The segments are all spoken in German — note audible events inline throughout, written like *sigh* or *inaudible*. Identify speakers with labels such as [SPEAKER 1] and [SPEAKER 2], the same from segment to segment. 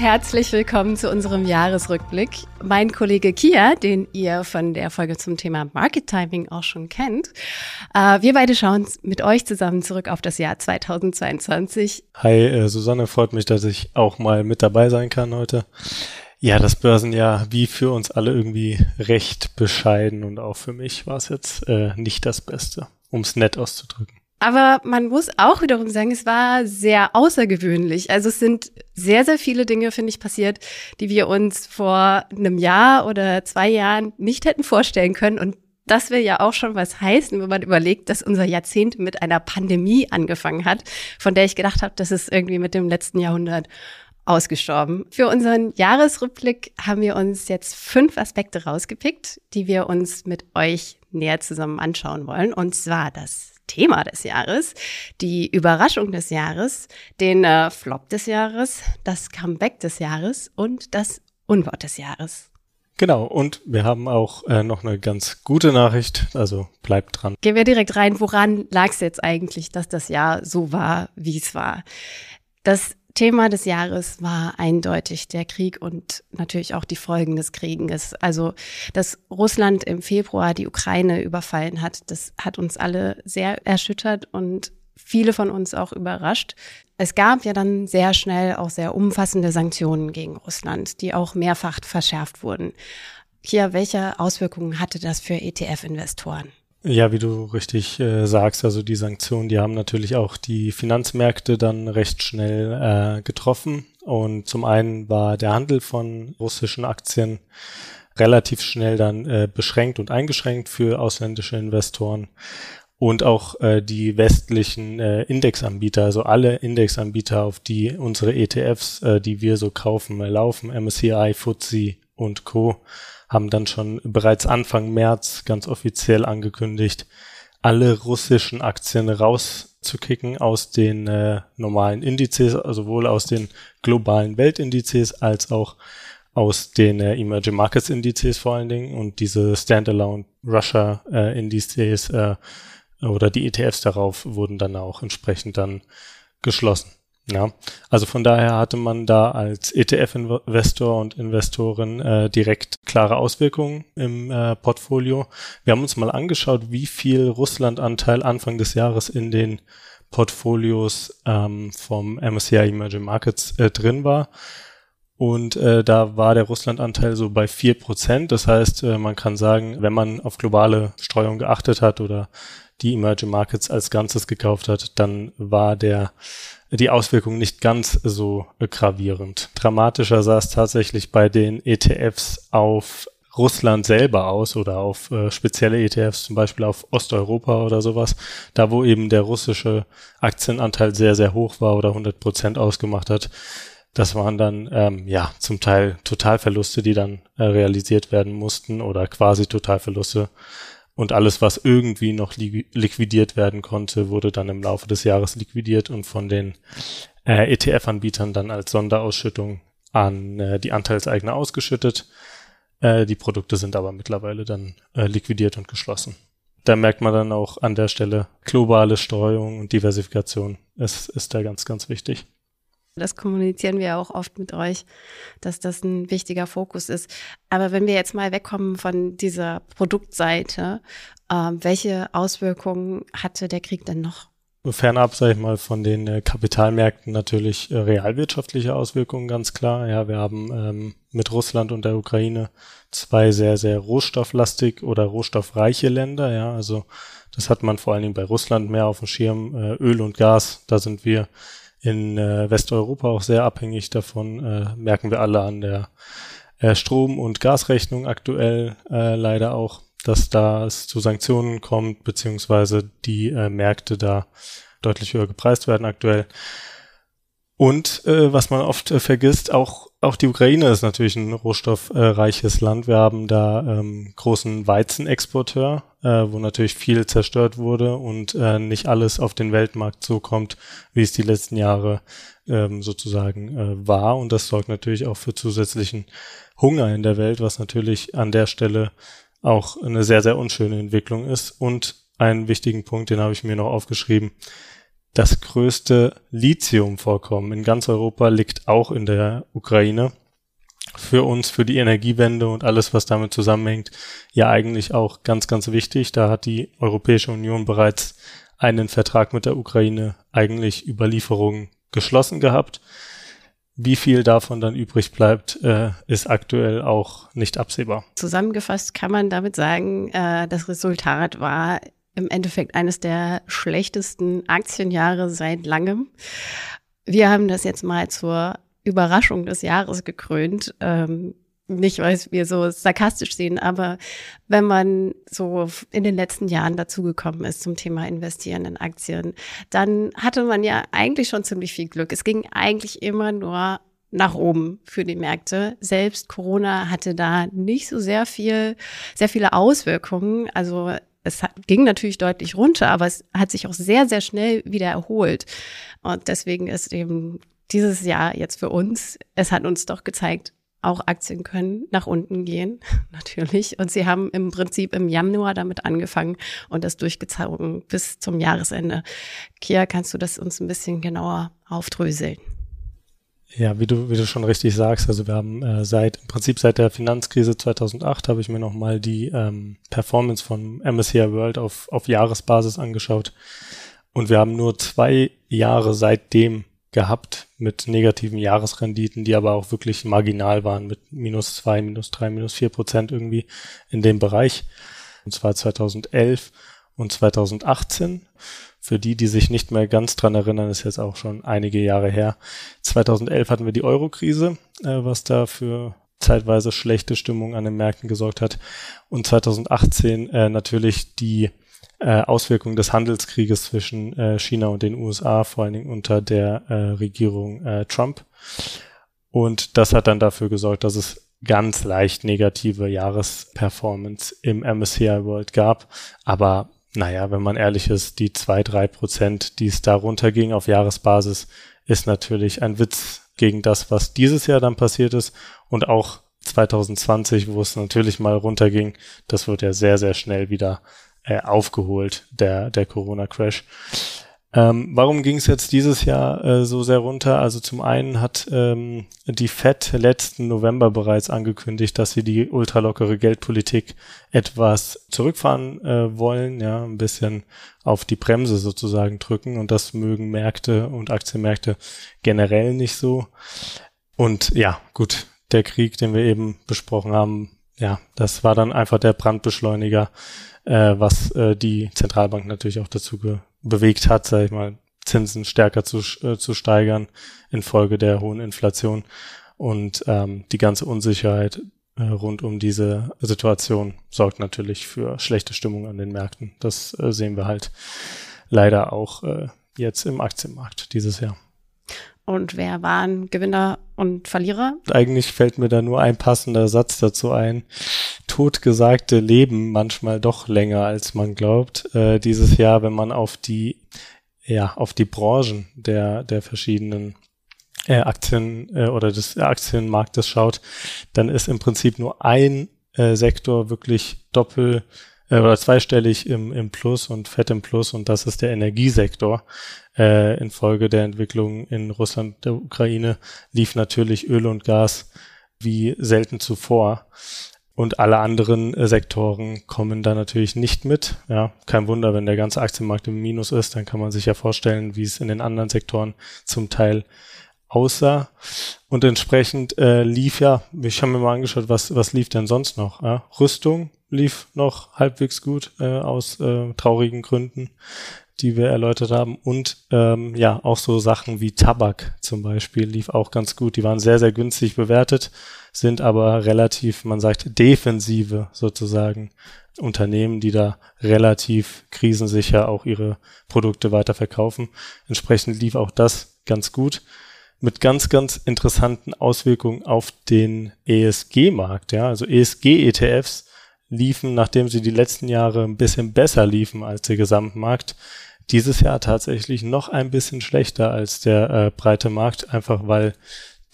[SPEAKER 1] Herzlich willkommen zu unserem Jahresrückblick. Mein Kollege Kia, den ihr von der Folge zum Thema Market Timing auch schon kennt, äh, wir beide schauen mit euch zusammen zurück auf das Jahr 2022.
[SPEAKER 2] Hi, äh, Susanne, freut mich, dass ich auch mal mit dabei sein kann heute. Ja, das Börsenjahr wie für uns alle irgendwie recht bescheiden und auch für mich war es jetzt äh, nicht das Beste, um es nett auszudrücken.
[SPEAKER 1] Aber man muss auch wiederum sagen, es war sehr außergewöhnlich. Also es sind sehr, sehr viele Dinge, finde ich, passiert, die wir uns vor einem Jahr oder zwei Jahren nicht hätten vorstellen können. Und das will ja auch schon was heißen, wenn man überlegt, dass unser Jahrzehnt mit einer Pandemie angefangen hat, von der ich gedacht habe, das ist irgendwie mit dem letzten Jahrhundert ausgestorben. Für unseren Jahresrückblick haben wir uns jetzt fünf Aspekte rausgepickt, die wir uns mit euch näher zusammen anschauen wollen. Und zwar das Thema des Jahres, die Überraschung des Jahres, den äh, Flop des Jahres, das Comeback des Jahres und das Unwort des Jahres.
[SPEAKER 2] Genau, und wir haben auch äh, noch eine ganz gute Nachricht, also bleibt dran.
[SPEAKER 1] Gehen wir direkt rein, woran lag es jetzt eigentlich, dass das Jahr so war, wie es war? Das Thema des Jahres war eindeutig der Krieg und natürlich auch die Folgen des Krieges. Also, dass Russland im Februar die Ukraine überfallen hat, das hat uns alle sehr erschüttert und viele von uns auch überrascht. Es gab ja dann sehr schnell auch sehr umfassende Sanktionen gegen Russland, die auch mehrfach verschärft wurden. Hier, welche Auswirkungen hatte das für ETF-Investoren?
[SPEAKER 2] Ja, wie du richtig äh, sagst, also die Sanktionen, die haben natürlich auch die Finanzmärkte dann recht schnell äh, getroffen. Und zum einen war der Handel von russischen Aktien relativ schnell dann äh, beschränkt und eingeschränkt für ausländische Investoren. Und auch äh, die westlichen äh, Indexanbieter, also alle Indexanbieter, auf die unsere ETFs, äh, die wir so kaufen, laufen, MSCI, FTSE und Co haben dann schon bereits Anfang März ganz offiziell angekündigt, alle russischen Aktien rauszukicken aus den äh, normalen Indizes, also sowohl aus den globalen Weltindizes als auch aus den äh, Emerging Markets Indizes vor allen Dingen und diese Standalone Russia äh, Indizes äh, oder die ETFs darauf wurden dann auch entsprechend dann geschlossen. Ja, also von daher hatte man da als ETF-Investor und Investorin äh, direkt klare Auswirkungen im äh, Portfolio. Wir haben uns mal angeschaut, wie viel Russland-Anteil Anfang des Jahres in den Portfolios ähm, vom MSCI Emerging Markets äh, drin war. Und äh, da war der Russland-Anteil so bei vier Prozent. Das heißt, äh, man kann sagen, wenn man auf globale Streuung geachtet hat oder die Emerging Markets als Ganzes gekauft hat, dann war der die Auswirkungen nicht ganz so gravierend. Dramatischer sah es tatsächlich bei den ETFs auf Russland selber aus oder auf äh, spezielle ETFs, zum Beispiel auf Osteuropa oder sowas, da wo eben der russische Aktienanteil sehr, sehr hoch war oder 100 Prozent ausgemacht hat. Das waren dann ähm, ja zum Teil Totalverluste, die dann äh, realisiert werden mussten oder quasi Totalverluste und alles, was irgendwie noch li liquidiert werden konnte, wurde dann im Laufe des Jahres liquidiert und von den äh, ETF-Anbietern dann als Sonderausschüttung an äh, die Anteilseigner ausgeschüttet. Äh, die Produkte sind aber mittlerweile dann äh, liquidiert und geschlossen. Da merkt man dann auch an der Stelle globale Streuung und Diversifikation ist, ist da ganz, ganz wichtig.
[SPEAKER 1] Das kommunizieren wir auch oft mit euch, dass das ein wichtiger Fokus ist. Aber wenn wir jetzt mal wegkommen von dieser Produktseite, äh, welche Auswirkungen hatte der Krieg denn noch?
[SPEAKER 2] Fernab, sage ich mal, von den äh, Kapitalmärkten natürlich äh, realwirtschaftliche Auswirkungen, ganz klar. Ja, wir haben ähm, mit Russland und der Ukraine zwei sehr, sehr rohstofflastig oder rohstoffreiche Länder. Ja, also das hat man vor allen Dingen bei Russland mehr auf dem Schirm. Äh, Öl und Gas, da sind wir in äh, Westeuropa auch sehr abhängig davon, äh, merken wir alle an der äh, Strom- und Gasrechnung aktuell äh, leider auch, dass da es zu Sanktionen kommt, beziehungsweise die äh, Märkte da deutlich höher gepreist werden aktuell. Und äh, was man oft äh, vergisst, auch auch die Ukraine ist natürlich ein rohstoffreiches Land. Wir haben da ähm, großen Weizenexporteur, äh, wo natürlich viel zerstört wurde und äh, nicht alles auf den Weltmarkt so kommt, wie es die letzten Jahre ähm, sozusagen äh, war. Und das sorgt natürlich auch für zusätzlichen Hunger in der Welt, was natürlich an der Stelle auch eine sehr, sehr unschöne Entwicklung ist. Und einen wichtigen Punkt, den habe ich mir noch aufgeschrieben, das größte Lithiumvorkommen in ganz Europa liegt auch in der Ukraine. Für uns, für die Energiewende und alles, was damit zusammenhängt, ja eigentlich auch ganz, ganz wichtig. Da hat die Europäische Union bereits einen Vertrag mit der Ukraine eigentlich über Lieferungen geschlossen gehabt. Wie viel davon dann übrig bleibt, äh, ist aktuell auch nicht absehbar.
[SPEAKER 1] Zusammengefasst kann man damit sagen, äh, das Resultat war im Endeffekt eines der schlechtesten Aktienjahre seit langem. Wir haben das jetzt mal zur Überraschung des Jahres gekrönt. Ähm, nicht, weil wir so sarkastisch sehen, aber wenn man so in den letzten Jahren dazugekommen ist zum Thema Investieren in Aktien, dann hatte man ja eigentlich schon ziemlich viel Glück. Es ging eigentlich immer nur nach oben für die Märkte. Selbst Corona hatte da nicht so sehr viel, sehr viele Auswirkungen. Also es ging natürlich deutlich runter, aber es hat sich auch sehr, sehr schnell wieder erholt. Und deswegen ist eben dieses Jahr jetzt für uns, es hat uns doch gezeigt, auch Aktien können nach unten gehen, *laughs* natürlich. Und sie haben im Prinzip im Januar damit angefangen und das durchgezogen bis zum Jahresende. Kia, kannst du das uns ein bisschen genauer aufdröseln?
[SPEAKER 2] Ja, wie du, wie du schon richtig sagst, also wir haben äh, seit, im Prinzip seit der Finanzkrise 2008 habe ich mir nochmal die ähm, Performance von MSCI World auf, auf Jahresbasis angeschaut. Und wir haben nur zwei Jahre seitdem gehabt mit negativen Jahresrenditen, die aber auch wirklich marginal waren mit minus zwei, minus drei, minus vier Prozent irgendwie in dem Bereich. Und zwar 2011 und 2018. Für die, die sich nicht mehr ganz dran erinnern, ist jetzt auch schon einige Jahre her. 2011 hatten wir die Euro-Krise, äh, was da für zeitweise schlechte Stimmung an den Märkten gesorgt hat. Und 2018 äh, natürlich die äh, Auswirkungen des Handelskrieges zwischen äh, China und den USA, vor allen Dingen unter der äh, Regierung äh, Trump. Und das hat dann dafür gesorgt, dass es ganz leicht negative Jahresperformance im MSCI World gab. Aber naja, wenn man ehrlich ist, die zwei drei Prozent, die es da runterging auf Jahresbasis, ist natürlich ein Witz gegen das, was dieses Jahr dann passiert ist und auch 2020, wo es natürlich mal runterging, das wird ja sehr, sehr schnell wieder äh, aufgeholt, der, der Corona-Crash. Ähm, warum ging es jetzt dieses Jahr äh, so sehr runter? Also zum einen hat ähm, die Fed letzten November bereits angekündigt, dass sie die ultralockere Geldpolitik etwas zurückfahren äh, wollen, ja, ein bisschen auf die Bremse sozusagen drücken und das mögen Märkte und Aktienmärkte generell nicht so. Und ja, gut, der Krieg, den wir eben besprochen haben, ja, das war dann einfach der Brandbeschleuniger, äh, was äh, die Zentralbank natürlich auch dazu bewegt hat, sage ich mal, Zinsen stärker zu, äh, zu steigern infolge der hohen Inflation und ähm, die ganze Unsicherheit äh, rund um diese Situation sorgt natürlich für schlechte Stimmung an den Märkten. Das äh, sehen wir halt leider auch äh, jetzt im Aktienmarkt dieses Jahr.
[SPEAKER 1] Und wer waren Gewinner und Verlierer?
[SPEAKER 2] Eigentlich fällt mir da nur ein passender Satz dazu ein. Totgesagte leben manchmal doch länger, als man glaubt. Äh, dieses Jahr, wenn man auf die, ja, auf die Branchen der, der verschiedenen äh, Aktien äh, oder des Aktienmarktes schaut, dann ist im Prinzip nur ein äh, Sektor wirklich doppel äh, oder zweistellig im, im Plus und fett im Plus und das ist der Energiesektor. Äh, infolge der Entwicklung in Russland, der Ukraine lief natürlich Öl und Gas wie selten zuvor. Und alle anderen äh, Sektoren kommen da natürlich nicht mit. Ja, kein Wunder, wenn der ganze Aktienmarkt im Minus ist, dann kann man sich ja vorstellen, wie es in den anderen Sektoren zum Teil aussah. Und entsprechend äh, lief ja, ich habe mir mal angeschaut, was, was lief denn sonst noch? Ja? Rüstung lief noch halbwegs gut äh, aus äh, traurigen Gründen, die wir erläutert haben. Und ähm, ja, auch so Sachen wie Tabak zum Beispiel lief auch ganz gut. Die waren sehr, sehr günstig bewertet, sind aber relativ, man sagt, defensive sozusagen Unternehmen, die da relativ krisensicher auch ihre Produkte weiterverkaufen. Entsprechend lief auch das ganz gut mit ganz, ganz interessanten Auswirkungen auf den ESG-Markt. Ja, also ESG-ETFs liefen, nachdem sie die letzten Jahre ein bisschen besser liefen als der Gesamtmarkt, dieses Jahr tatsächlich noch ein bisschen schlechter als der äh, breite Markt, einfach weil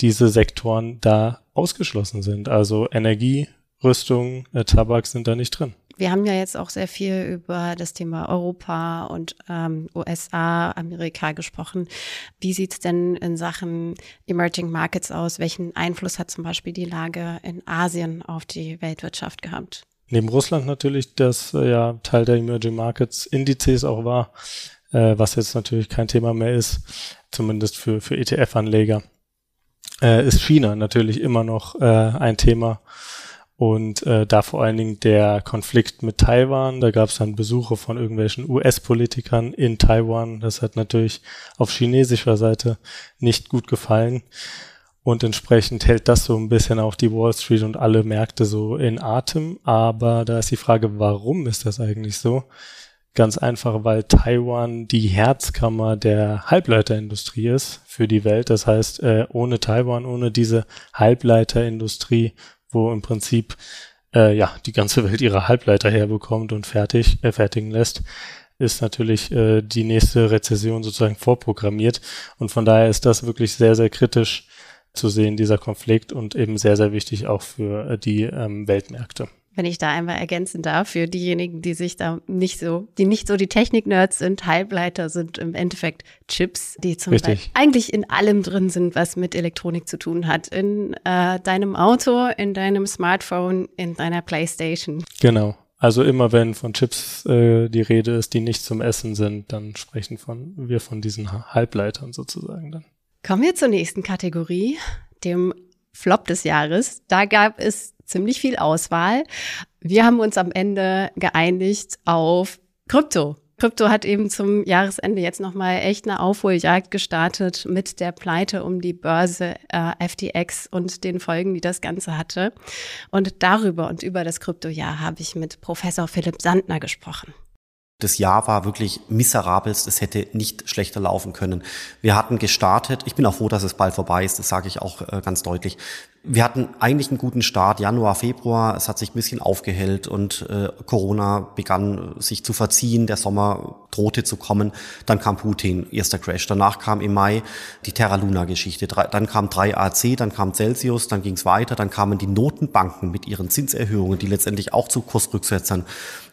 [SPEAKER 2] diese Sektoren da ausgeschlossen sind. Also Energie, Rüstung, äh, Tabak sind da nicht drin.
[SPEAKER 1] Wir haben ja jetzt auch sehr viel über das Thema Europa und ähm, USA, Amerika gesprochen. Wie sieht es denn in Sachen Emerging Markets aus? Welchen Einfluss hat zum Beispiel die Lage in Asien auf die Weltwirtschaft gehabt?
[SPEAKER 2] Neben Russland natürlich, das äh, ja Teil der Emerging Markets Indizes auch war, äh, was jetzt natürlich kein Thema mehr ist, zumindest für, für ETF-Anleger, äh, ist China natürlich immer noch äh, ein Thema und äh, da vor allen Dingen der Konflikt mit Taiwan, da gab es dann Besuche von irgendwelchen US-Politikern in Taiwan. Das hat natürlich auf chinesischer Seite nicht gut gefallen. Und entsprechend hält das so ein bisschen auch die Wall Street und alle Märkte so in Atem. Aber da ist die Frage, warum ist das eigentlich so? Ganz einfach, weil Taiwan die Herzkammer der Halbleiterindustrie ist für die Welt. Das heißt, äh, ohne Taiwan, ohne diese Halbleiterindustrie wo im Prinzip äh, ja die ganze Welt ihre Halbleiter herbekommt und fertig äh, fertigen lässt, ist natürlich äh, die nächste Rezession sozusagen vorprogrammiert. Und von daher ist das wirklich sehr, sehr kritisch zu sehen, dieser Konflikt und eben sehr, sehr wichtig auch für äh, die ähm, Weltmärkte
[SPEAKER 1] wenn ich da einmal ergänzen darf, für diejenigen, die sich da nicht so, die nicht so die Technik-Nerds sind, Halbleiter sind im Endeffekt Chips, die zum Richtig. Beispiel eigentlich in allem drin sind, was mit Elektronik zu tun hat. In äh, deinem Auto, in deinem Smartphone, in deiner Playstation.
[SPEAKER 2] Genau. Also immer wenn von Chips äh, die Rede ist, die nicht zum Essen sind, dann sprechen von, wir von diesen Halbleitern sozusagen dann.
[SPEAKER 1] Kommen wir zur nächsten Kategorie, dem Flop des Jahres. Da gab es ziemlich viel Auswahl. Wir haben uns am Ende geeinigt auf Krypto. Krypto hat eben zum Jahresende jetzt nochmal echt eine Aufholjagd gestartet mit der Pleite um die Börse äh, FTX und den Folgen, die das Ganze hatte. Und darüber und über das Kryptojahr habe ich mit Professor Philipp Sandner gesprochen.
[SPEAKER 3] Das Jahr war wirklich miserabelst. Es hätte nicht schlechter laufen können. Wir hatten gestartet. Ich bin auch froh, dass es bald vorbei ist. Das sage ich auch äh, ganz deutlich. Wir hatten eigentlich einen guten Start, Januar, Februar. Es hat sich ein bisschen aufgehellt und äh, Corona begann sich zu verziehen. Der Sommer drohte zu kommen. Dann kam Putin, erster Crash. Danach kam im Mai die Terra Luna-Geschichte. Dann kam 3AC, dann kam Celsius, dann ging es weiter. Dann kamen die Notenbanken mit ihren Zinserhöhungen, die letztendlich auch zu Kursrücksetzern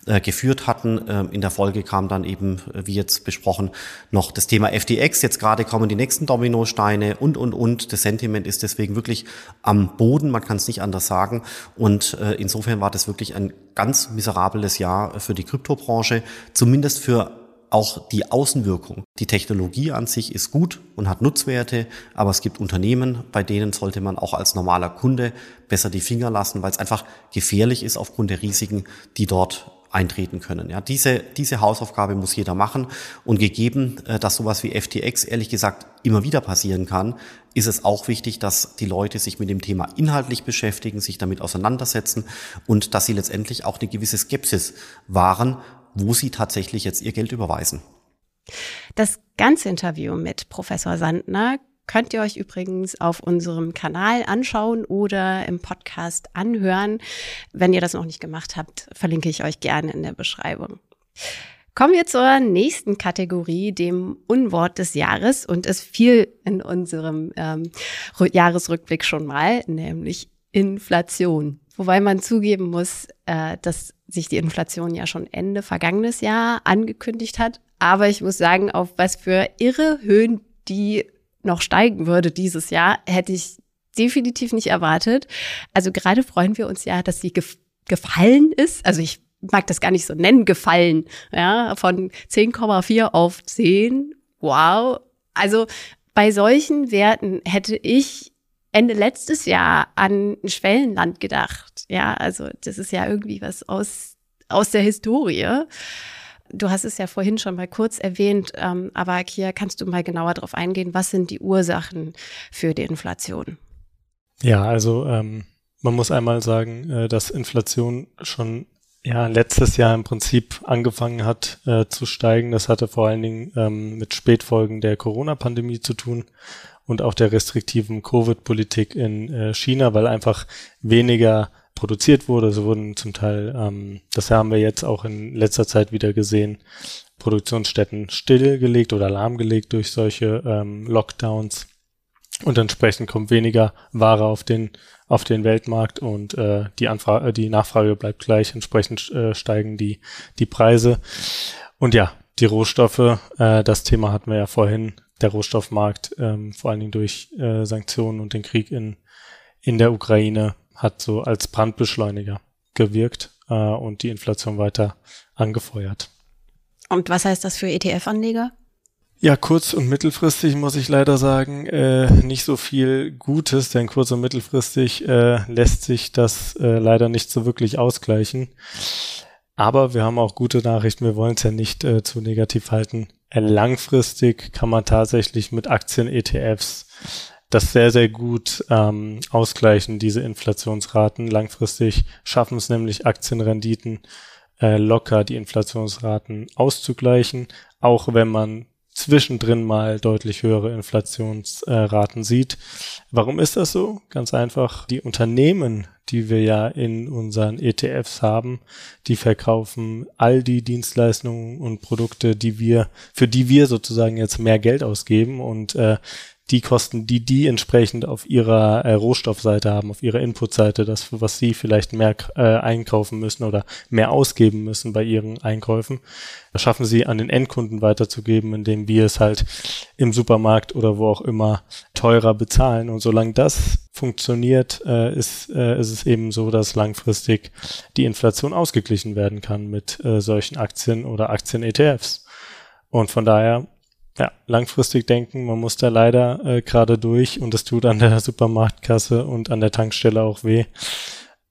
[SPEAKER 3] äh, geführt hatten. Ähm, in der Folge kam dann eben, äh, wie jetzt besprochen, noch das Thema FTX. Jetzt gerade kommen die nächsten Dominosteine und, und, und. Das Sentiment ist deswegen wirklich am Boden, man kann es nicht anders sagen. Und äh, insofern war das wirklich ein ganz miserables Jahr für die Kryptobranche, zumindest für auch die Außenwirkung. Die Technologie an sich ist gut und hat Nutzwerte, aber es gibt Unternehmen, bei denen sollte man auch als normaler Kunde besser die Finger lassen, weil es einfach gefährlich ist aufgrund der Risiken, die dort eintreten können. Ja, diese, diese Hausaufgabe muss jeder machen. Und gegeben, äh, dass sowas wie FTX ehrlich gesagt immer wieder passieren kann, ist es auch wichtig, dass die Leute sich mit dem Thema inhaltlich beschäftigen, sich damit auseinandersetzen und dass sie letztendlich auch eine gewisse Skepsis wahren, wo sie tatsächlich jetzt ihr Geld überweisen.
[SPEAKER 1] Das ganze Interview mit Professor Sandner Könnt ihr euch übrigens auf unserem Kanal anschauen oder im Podcast anhören. Wenn ihr das noch nicht gemacht habt, verlinke ich euch gerne in der Beschreibung. Kommen wir zur nächsten Kategorie, dem Unwort des Jahres. Und es fiel in unserem ähm, Jahresrückblick schon mal, nämlich Inflation. Wobei man zugeben muss, äh, dass sich die Inflation ja schon Ende vergangenes Jahr angekündigt hat. Aber ich muss sagen, auf was für irre Höhen die noch steigen würde dieses Jahr, hätte ich definitiv nicht erwartet. Also gerade freuen wir uns ja, dass sie gef gefallen ist. Also ich mag das gar nicht so nennen, gefallen. Ja, von 10,4 auf 10. Wow. Also bei solchen Werten hätte ich Ende letztes Jahr an ein Schwellenland gedacht. Ja, also das ist ja irgendwie was aus, aus der Historie. Du hast es ja vorhin schon mal kurz erwähnt, ähm, aber hier kannst du mal genauer darauf eingehen, was sind die Ursachen für die Inflation?
[SPEAKER 2] Ja, also ähm, man muss einmal sagen, äh, dass Inflation schon ja letztes Jahr im Prinzip angefangen hat äh, zu steigen. Das hatte vor allen Dingen ähm, mit Spätfolgen der Corona-Pandemie zu tun und auch der restriktiven Covid-Politik in äh, China, weil einfach weniger produziert wurde. Es wurden zum Teil, ähm, das haben wir jetzt auch in letzter Zeit wieder gesehen, Produktionsstätten stillgelegt oder lahmgelegt durch solche ähm, Lockdowns. und entsprechend kommt weniger Ware auf den auf den Weltmarkt und äh, die Anfrage, die Nachfrage bleibt gleich. Entsprechend äh, steigen die die Preise und ja, die Rohstoffe. Äh, das Thema hatten wir ja vorhin. Der Rohstoffmarkt, ähm, vor allen Dingen durch äh, Sanktionen und den Krieg in in der Ukraine, hat so als Brandbeschleuniger gewirkt äh, und die Inflation weiter angefeuert.
[SPEAKER 1] Und was heißt das für ETF-Anleger?
[SPEAKER 2] Ja, kurz- und mittelfristig muss ich leider sagen, äh, nicht so viel Gutes, denn kurz- und mittelfristig äh, lässt sich das äh, leider nicht so wirklich ausgleichen. Aber wir haben auch gute Nachrichten, wir wollen es ja nicht äh, zu negativ halten. Äh, langfristig kann man tatsächlich mit Aktien-ETFs das sehr, sehr gut ähm, ausgleichen, diese Inflationsraten. Langfristig schaffen es nämlich Aktienrenditen äh, locker die Inflationsraten auszugleichen, auch wenn man zwischendrin mal deutlich höhere Inflationsraten sieht. Warum ist das so? Ganz einfach, die Unternehmen, die wir ja in unseren ETFs haben, die verkaufen all die Dienstleistungen und Produkte, die wir, für die wir sozusagen jetzt mehr Geld ausgeben und äh, die Kosten, die die entsprechend auf ihrer äh, Rohstoffseite haben, auf ihrer Inputseite, das, was sie vielleicht mehr äh, einkaufen müssen oder mehr ausgeben müssen bei ihren Einkäufen, das schaffen sie an den Endkunden weiterzugeben, indem wir es halt im Supermarkt oder wo auch immer teurer bezahlen. Und solange das funktioniert, äh, ist, äh, ist es eben so, dass langfristig die Inflation ausgeglichen werden kann mit äh, solchen Aktien oder Aktien-ETFs. Und von daher ja, langfristig denken, man muss da leider äh, gerade durch und es tut an der Supermarktkasse und an der Tankstelle auch weh.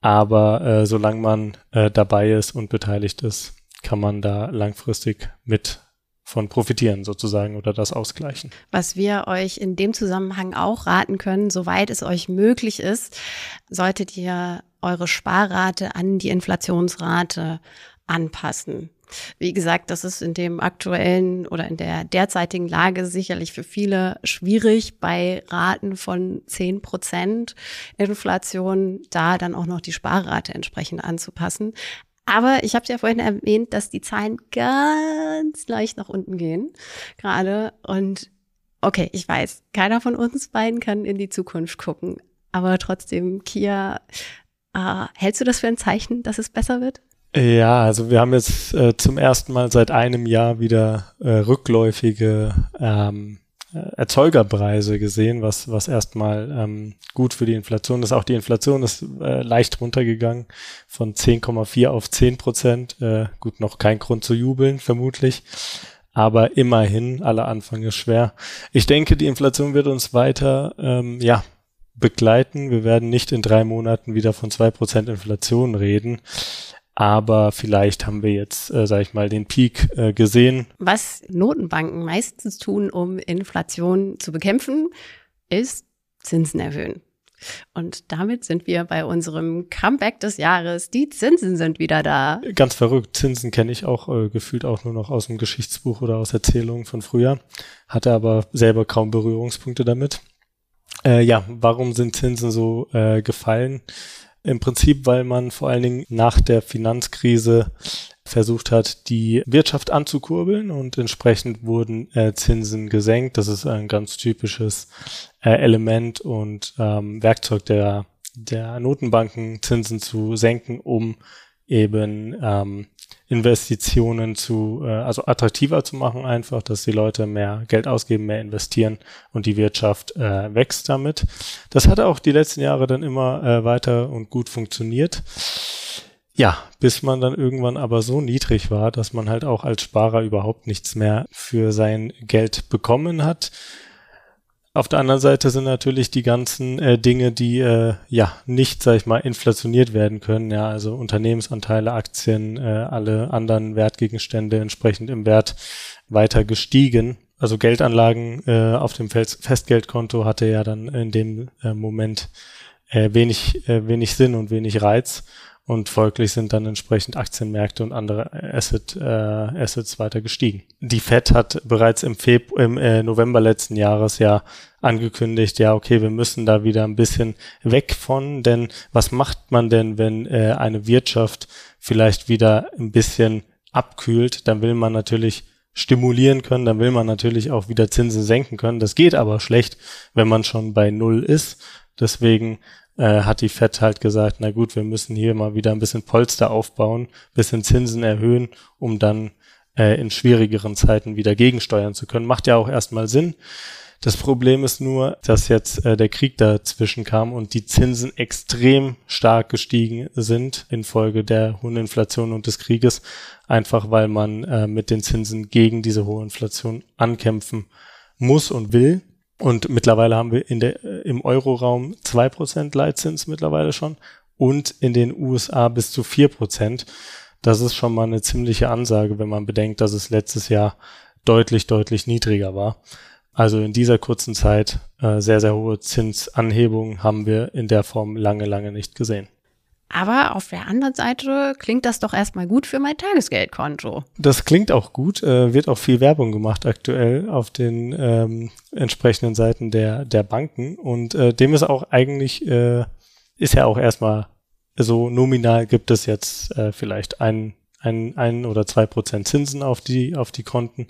[SPEAKER 2] Aber äh, solange man äh, dabei ist und beteiligt ist, kann man da langfristig mit von profitieren sozusagen oder das ausgleichen.
[SPEAKER 1] Was wir euch in dem Zusammenhang auch raten können, soweit es euch möglich ist, solltet ihr eure Sparrate an die Inflationsrate anpassen. Wie gesagt, das ist in dem aktuellen oder in der derzeitigen Lage sicherlich für viele schwierig, bei Raten von zehn Prozent Inflation da dann auch noch die Sparrate entsprechend anzupassen. Aber ich habe ja vorhin erwähnt, dass die Zahlen ganz leicht nach unten gehen gerade. Und okay, ich weiß, keiner von uns beiden kann in die Zukunft gucken. Aber trotzdem, Kia, äh, hältst du das für ein Zeichen, dass es besser wird?
[SPEAKER 2] Ja, also wir haben jetzt äh, zum ersten Mal seit einem Jahr wieder äh, rückläufige ähm, äh, Erzeugerpreise gesehen, was, was erstmal ähm, gut für die Inflation ist. Auch die Inflation ist äh, leicht runtergegangen von 10,4 auf 10 Prozent. Äh, gut, noch kein Grund zu jubeln, vermutlich. Aber immerhin, aller Anfang ist schwer. Ich denke, die Inflation wird uns weiter, ähm, ja, begleiten. Wir werden nicht in drei Monaten wieder von zwei Prozent Inflation reden. Aber vielleicht haben wir jetzt, äh, sage ich mal, den Peak äh, gesehen.
[SPEAKER 1] Was Notenbanken meistens tun, um Inflation zu bekämpfen, ist Zinsen erhöhen. Und damit sind wir bei unserem Comeback des Jahres. Die Zinsen sind wieder da.
[SPEAKER 2] Ganz verrückt. Zinsen kenne ich auch äh, gefühlt auch nur noch aus dem Geschichtsbuch oder aus Erzählungen von früher. Hatte aber selber kaum Berührungspunkte damit. Äh, ja, warum sind Zinsen so äh, gefallen? Im Prinzip, weil man vor allen Dingen nach der Finanzkrise versucht hat, die Wirtschaft anzukurbeln und entsprechend wurden äh, Zinsen gesenkt. Das ist ein ganz typisches äh, Element und ähm, Werkzeug der, der Notenbanken, Zinsen zu senken, um eben ähm, Investitionen zu, äh, also attraktiver zu machen einfach, dass die Leute mehr Geld ausgeben, mehr investieren und die Wirtschaft äh, wächst damit. Das hat auch die letzten Jahre dann immer äh, weiter und gut funktioniert. Ja, bis man dann irgendwann aber so niedrig war, dass man halt auch als Sparer überhaupt nichts mehr für sein Geld bekommen hat. Auf der anderen Seite sind natürlich die ganzen äh, Dinge, die äh, ja nicht, sag ich mal, inflationiert werden können. Ja, also Unternehmensanteile, Aktien, äh, alle anderen Wertgegenstände entsprechend im Wert weiter gestiegen. Also Geldanlagen äh, auf dem Festgeldkonto hatte ja dann in dem äh, Moment äh, wenig, äh, wenig Sinn und wenig Reiz und folglich sind dann entsprechend Aktienmärkte und andere Asset, äh, Assets weiter gestiegen. Die Fed hat bereits im, Feb im äh, November letzten Jahres ja angekündigt, ja, okay, wir müssen da wieder ein bisschen weg von, denn was macht man denn, wenn äh, eine Wirtschaft vielleicht wieder ein bisschen abkühlt, dann will man natürlich stimulieren können, dann will man natürlich auch wieder Zinsen senken können. Das geht aber schlecht, wenn man schon bei Null ist. Deswegen äh, hat die Fed halt gesagt, na gut, wir müssen hier mal wieder ein bisschen Polster aufbauen, bisschen Zinsen erhöhen, um dann äh, in schwierigeren Zeiten wieder gegensteuern zu können. Macht ja auch erstmal Sinn. Das Problem ist nur, dass jetzt äh, der Krieg dazwischen kam und die Zinsen extrem stark gestiegen sind infolge der hohen Inflation und des Krieges, einfach weil man äh, mit den Zinsen gegen diese hohe Inflation ankämpfen muss und will. Und mittlerweile haben wir in der, äh, im Euroraum zwei Prozent Leitzins mittlerweile schon und in den USA bis zu vier Prozent. Das ist schon mal eine ziemliche Ansage, wenn man bedenkt, dass es letztes Jahr deutlich, deutlich niedriger war. Also in dieser kurzen Zeit äh, sehr, sehr hohe Zinsanhebungen haben wir in der Form lange, lange nicht gesehen.
[SPEAKER 1] Aber auf der anderen Seite klingt das doch erstmal gut für mein Tagesgeldkonto.
[SPEAKER 2] Das klingt auch gut, äh, wird auch viel Werbung gemacht aktuell auf den ähm, entsprechenden Seiten der, der Banken. Und äh, dem ist auch eigentlich, äh, ist ja auch erstmal so nominal gibt es jetzt äh, vielleicht ein, ein, ein oder zwei Prozent Zinsen auf die, auf die Konten.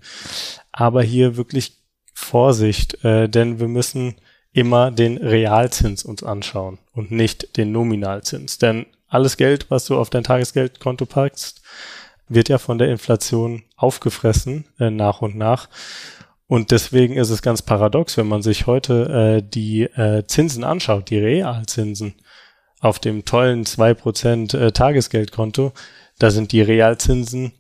[SPEAKER 2] Aber hier wirklich Vorsicht, äh, denn wir müssen immer den Realzins uns anschauen und nicht den Nominalzins. Denn alles Geld, was du auf dein Tagesgeldkonto packst, wird ja von der Inflation aufgefressen äh, nach und nach. Und deswegen ist es ganz paradox, wenn man sich heute äh, die äh, Zinsen anschaut, die Realzinsen auf dem tollen 2% äh, Tagesgeldkonto, da sind die Realzinsen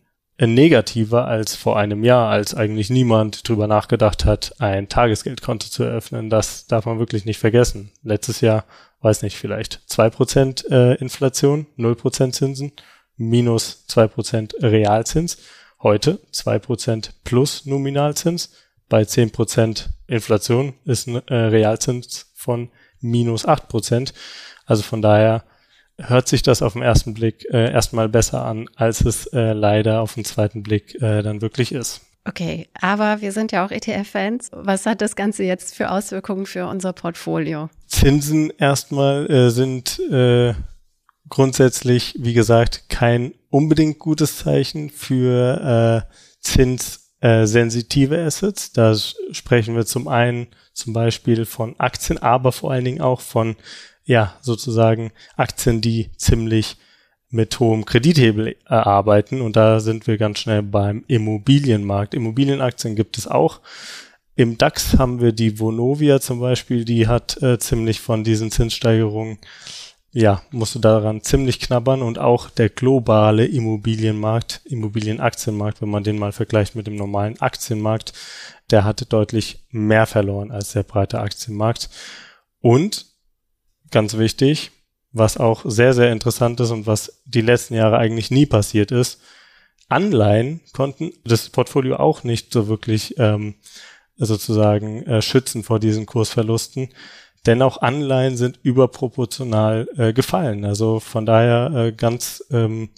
[SPEAKER 2] negativer als vor einem Jahr, als eigentlich niemand drüber nachgedacht hat, ein Tagesgeldkonto zu eröffnen. Das darf man wirklich nicht vergessen. Letztes Jahr, weiß nicht, vielleicht zwei Prozent äh, Inflation, null Prozent Zinsen, minus zwei Prozent Realzins. Heute zwei Prozent plus Nominalzins. Bei zehn Prozent Inflation ist ein äh, Realzins von minus acht Prozent. Also von daher hört sich das auf den ersten Blick äh, erstmal besser an, als es äh, leider auf den zweiten Blick äh, dann wirklich ist.
[SPEAKER 1] Okay, aber wir sind ja auch ETF-Fans. Was hat das Ganze jetzt für Auswirkungen für unser Portfolio?
[SPEAKER 2] Zinsen erstmal äh, sind äh, grundsätzlich, wie gesagt, kein unbedingt gutes Zeichen für äh, zinssensitive Assets. Da sprechen wir zum einen zum Beispiel von Aktien, aber vor allen Dingen auch von ja, sozusagen Aktien, die ziemlich mit hohem Kredithebel erarbeiten. Und da sind wir ganz schnell beim Immobilienmarkt. Immobilienaktien gibt es auch. Im DAX haben wir die Vonovia zum Beispiel, die hat äh, ziemlich von diesen Zinssteigerungen, ja, musste daran ziemlich knabbern und auch der globale Immobilienmarkt, Immobilienaktienmarkt, wenn man den mal vergleicht mit dem normalen Aktienmarkt, der hatte deutlich mehr verloren als der breite Aktienmarkt. Und ganz wichtig, was auch sehr, sehr interessant ist und was die letzten Jahre eigentlich nie passiert ist. Anleihen konnten das Portfolio auch nicht so wirklich ähm, sozusagen äh, schützen vor diesen Kursverlusten. Denn auch Anleihen sind überproportional äh, gefallen. Also von daher äh, ganz ähm,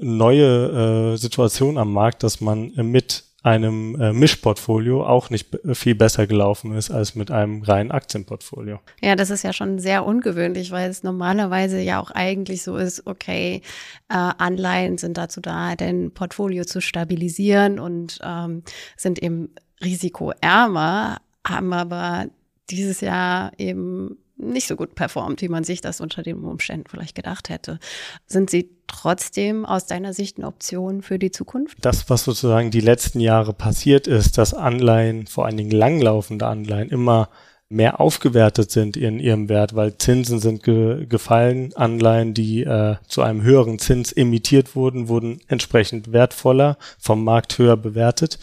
[SPEAKER 2] neue äh, Situation am Markt, dass man äh, mit einem äh, Mischportfolio auch nicht viel besser gelaufen ist als mit einem reinen Aktienportfolio.
[SPEAKER 1] Ja, das ist ja schon sehr ungewöhnlich, weil es normalerweise ja auch eigentlich so ist, okay, äh, Anleihen sind dazu da, dein Portfolio zu stabilisieren und ähm, sind eben risikoärmer, haben aber dieses Jahr eben nicht so gut performt, wie man sich das unter den Umständen vielleicht gedacht hätte. Sind sie trotzdem aus deiner Sicht eine Option für die Zukunft?
[SPEAKER 2] Das, was sozusagen die letzten Jahre passiert ist, dass Anleihen, vor allen Dingen langlaufende Anleihen, immer mehr aufgewertet sind in ihrem Wert, weil Zinsen sind ge gefallen, Anleihen, die äh, zu einem höheren Zins emittiert wurden, wurden entsprechend wertvoller, vom Markt höher bewertet.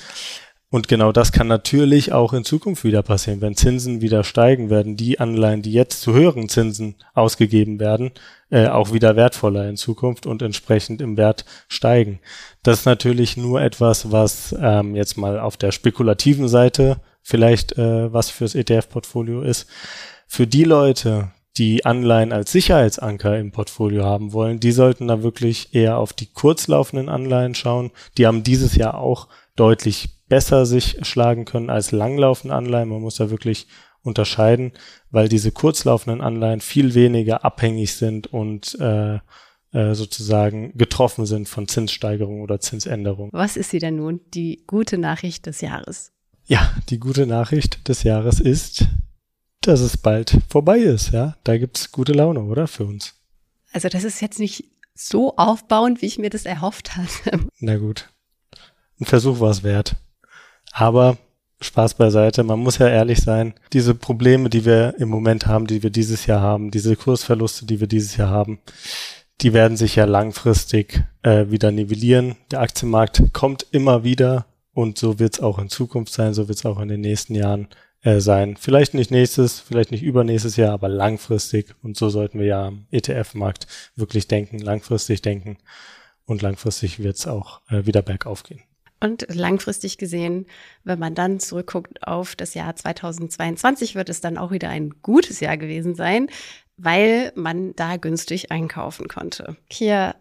[SPEAKER 2] Und genau das kann natürlich auch in Zukunft wieder passieren. Wenn Zinsen wieder steigen, werden die Anleihen, die jetzt zu höheren Zinsen ausgegeben werden, äh, auch wieder wertvoller in Zukunft und entsprechend im Wert steigen. Das ist natürlich nur etwas, was ähm, jetzt mal auf der spekulativen Seite vielleicht äh, was fürs ETF-Portfolio ist. Für die Leute, die Anleihen als Sicherheitsanker im Portfolio haben wollen, die sollten da wirklich eher auf die kurzlaufenden Anleihen schauen. Die haben dieses Jahr auch deutlich besser sich schlagen können als langlaufende Anleihen. Man muss da wirklich unterscheiden, weil diese kurzlaufenden Anleihen viel weniger abhängig sind und äh, äh, sozusagen getroffen sind von Zinssteigerungen oder Zinsänderungen.
[SPEAKER 1] Was ist sie denn nun, die gute Nachricht des Jahres?
[SPEAKER 2] Ja, die gute Nachricht des Jahres ist, dass es bald vorbei ist. Ja, da gibt's gute Laune, oder für uns?
[SPEAKER 1] Also das ist jetzt nicht so aufbauend, wie ich mir das erhofft hatte.
[SPEAKER 2] Na gut, ein Versuch war es wert. Aber Spaß beiseite, man muss ja ehrlich sein, diese Probleme, die wir im Moment haben, die wir dieses Jahr haben, diese Kursverluste, die wir dieses Jahr haben, die werden sich ja langfristig äh, wieder nivellieren. Der Aktienmarkt kommt immer wieder und so wird es auch in Zukunft sein, so wird es auch in den nächsten Jahren äh, sein. Vielleicht nicht nächstes, vielleicht nicht übernächstes Jahr, aber langfristig. Und so sollten wir ja am ETF-Markt wirklich denken, langfristig denken. Und langfristig wird es auch äh, wieder bergauf gehen.
[SPEAKER 1] Und langfristig gesehen, wenn man dann zurückguckt auf das Jahr 2022, wird es dann auch wieder ein gutes Jahr gewesen sein, weil man da günstig einkaufen konnte. Hier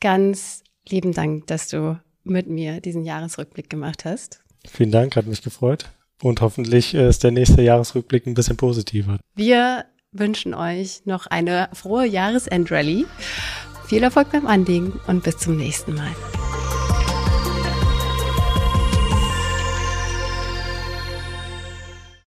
[SPEAKER 1] ganz lieben Dank, dass du mit mir diesen Jahresrückblick gemacht hast.
[SPEAKER 2] Vielen Dank, hat mich gefreut. Und hoffentlich ist der nächste Jahresrückblick ein bisschen positiver.
[SPEAKER 1] Wir wünschen euch noch eine frohe Jahresendrallye. Viel Erfolg beim Anlegen und bis zum nächsten Mal.